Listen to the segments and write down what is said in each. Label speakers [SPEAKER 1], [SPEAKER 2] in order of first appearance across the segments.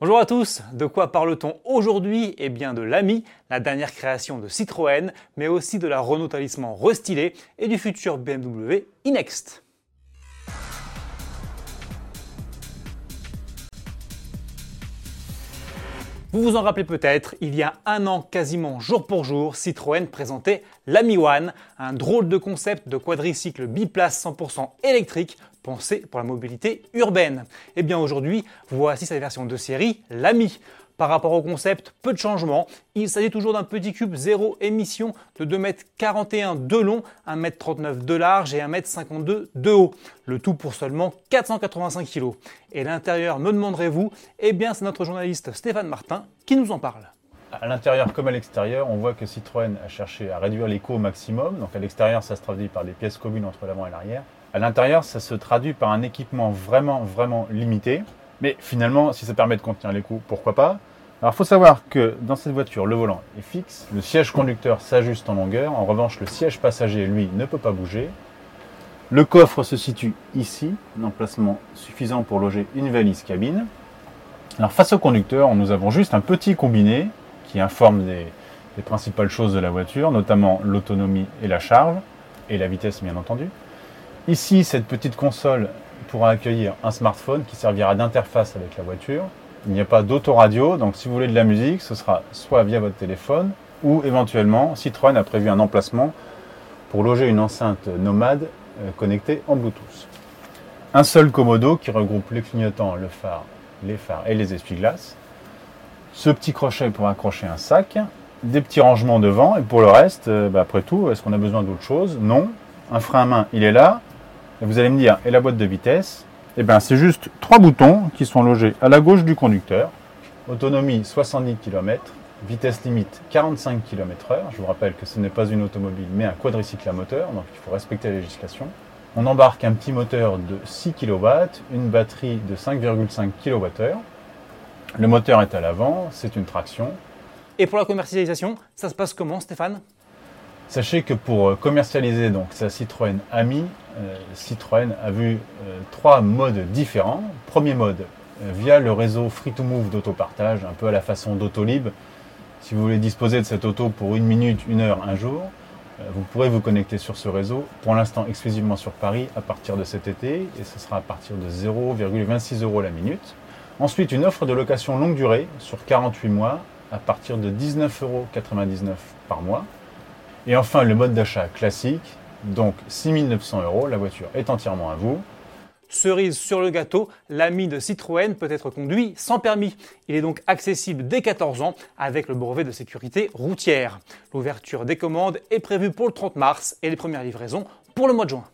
[SPEAKER 1] Bonjour à tous, de quoi parle-t-on aujourd'hui? Eh bien de l'Ami, la dernière création de Citroën, mais aussi de la Renault Talisman restylée et du futur BMW e-Next. Vous vous en rappelez peut-être, il y a un an quasiment jour pour jour, Citroën présentait l'Ami One, un drôle de concept de quadricycle biplace 100% électrique pour la mobilité urbaine. Et eh bien aujourd'hui, voici sa version de série, l'Ami. Par rapport au concept, peu de changements. Il s'agit toujours d'un petit cube zéro émission de 2,41 m de long, 1,39 m de large et 1,52 m de haut. Le tout pour seulement 485 kg. Et l'intérieur, me demanderez-vous? Eh bien, c'est notre journaliste Stéphane Martin qui nous en parle.
[SPEAKER 2] À l'intérieur comme à l'extérieur, on voit que Citroën a cherché à réduire l'écho au maximum. Donc à l'extérieur, ça se traduit par des pièces communes entre l'avant et l'arrière. À l'intérieur, ça se traduit par un équipement vraiment, vraiment limité. Mais finalement, si ça permet de contenir les coûts, pourquoi pas? Alors, il faut savoir que dans cette voiture, le volant est fixe, le siège conducteur s'ajuste en longueur. En revanche, le siège passager, lui, ne peut pas bouger. Le coffre se situe ici, un emplacement suffisant pour loger une valise cabine. Alors, face au conducteur, nous avons juste un petit combiné qui informe des, des principales choses de la voiture, notamment l'autonomie et la charge, et la vitesse, bien entendu. Ici, cette petite console pourra accueillir un smartphone qui servira d'interface avec la voiture. Il n'y a pas d'autoradio, donc si vous voulez de la musique, ce sera soit via votre téléphone ou éventuellement Citroën a prévu un emplacement pour loger une enceinte nomade euh, connectée en Bluetooth. Un seul commodo qui regroupe les clignotants, le phare, les phares et les essuie-glaces. Ce petit crochet pour accrocher un sac, des petits rangements devant et pour le reste, euh, bah, après tout, est-ce qu'on a besoin d'autre chose? Non. Un frein à main, il est là. Et vous allez me dire, et la boîte de vitesse? Eh bien, c'est juste trois boutons qui sont logés à la gauche du conducteur. Autonomie 70 km, vitesse limite 45 km/h. Je vous rappelle que ce n'est pas une automobile mais un quadricycle à moteur, donc il faut respecter la législation. On embarque un petit moteur de 6 kW, une batterie de 5,5 kWh. Le moteur est à l'avant, c'est une traction.
[SPEAKER 1] Et pour la commercialisation, ça se passe comment Stéphane?
[SPEAKER 2] Sachez que pour euh, commercialiser donc sa Citroën Ami, euh, Citroën a vu euh, trois modes différents. Premier mode, via le réseau Free2Move d'autopartage, un peu à la façon d'Autolib. Si vous voulez disposer de cette auto pour une minute, une heure, un jour, vous pourrez vous connecter sur ce réseau, pour l'instant exclusivement sur Paris à partir de cet été, et ce sera à partir de 0,26 euros la minute. Ensuite, une offre de location longue durée sur 48 mois à partir de 19,99 euros par mois. Et enfin, le mode d'achat classique, donc 6900 euros, la voiture est entièrement à vous.
[SPEAKER 1] Cerise sur le gâteau, l'ami de Citroën peut être conduit sans permis. Il est donc accessible dès 14 ans avec le brevet de sécurité routière. L'ouverture des commandes est prévue pour le 30 mars et les premières livraisons pour le mois de juin.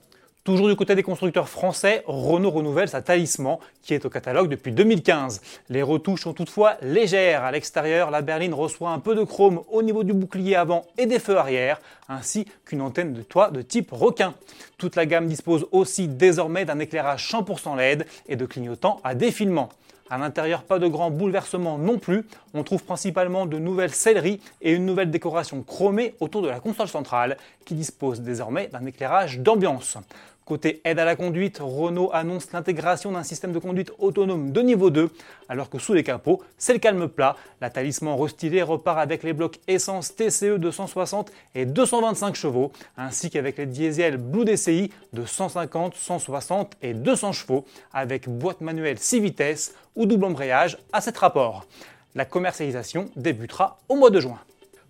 [SPEAKER 1] Toujours du côté des constructeurs français, Renault renouvelle sa Talisman qui est au catalogue depuis 2015. Les retouches sont toutefois légères. À l'extérieur, la berline reçoit un peu de chrome au niveau du bouclier avant et des feux arrière, ainsi qu'une antenne de toit de type requin. Toute la gamme dispose aussi désormais d'un éclairage 100% LED et de clignotants à défilement. À l'intérieur, pas de grands bouleversements non plus. On trouve principalement de nouvelles selleries et une nouvelle décoration chromée autour de la console centrale qui dispose désormais d'un éclairage d'ambiance. Côté aide à la conduite, Renault annonce l'intégration d'un système de conduite autonome de niveau 2, alors que sous les capots, c'est le calme plat. La talisman restylé repart avec les blocs essence TCE 260 et 225 chevaux, ainsi qu'avec les diesels Blue DCI de 150, 160 et 200 chevaux, avec boîte manuelle 6 vitesses ou double embrayage à 7 rapports. La commercialisation débutera au mois de juin.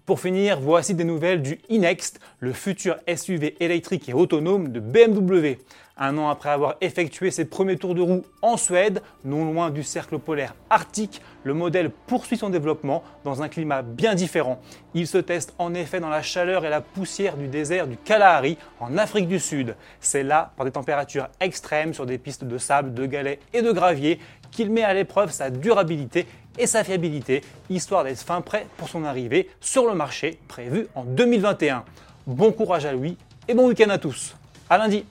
[SPEAKER 1] Pour finir, voici des nouvelles du e-Next, le futur SUV électrique et autonome de BMW. Un an après avoir effectué ses premiers tours de roue en Suède, non loin du cercle polaire arctique, le modèle poursuit son développement dans un climat bien différent. Il se teste en effet dans la chaleur et la poussière du désert du Kalahari en Afrique du Sud. C'est là, par des températures extrêmes sur des pistes de sable, de galets et de gravier, qu'il met à l'épreuve sa durabilité et sa fiabilité, histoire d'être fin prêt pour son arrivée sur le marché prévu en 2021. Bon courage à lui et bon week-end à tous. À lundi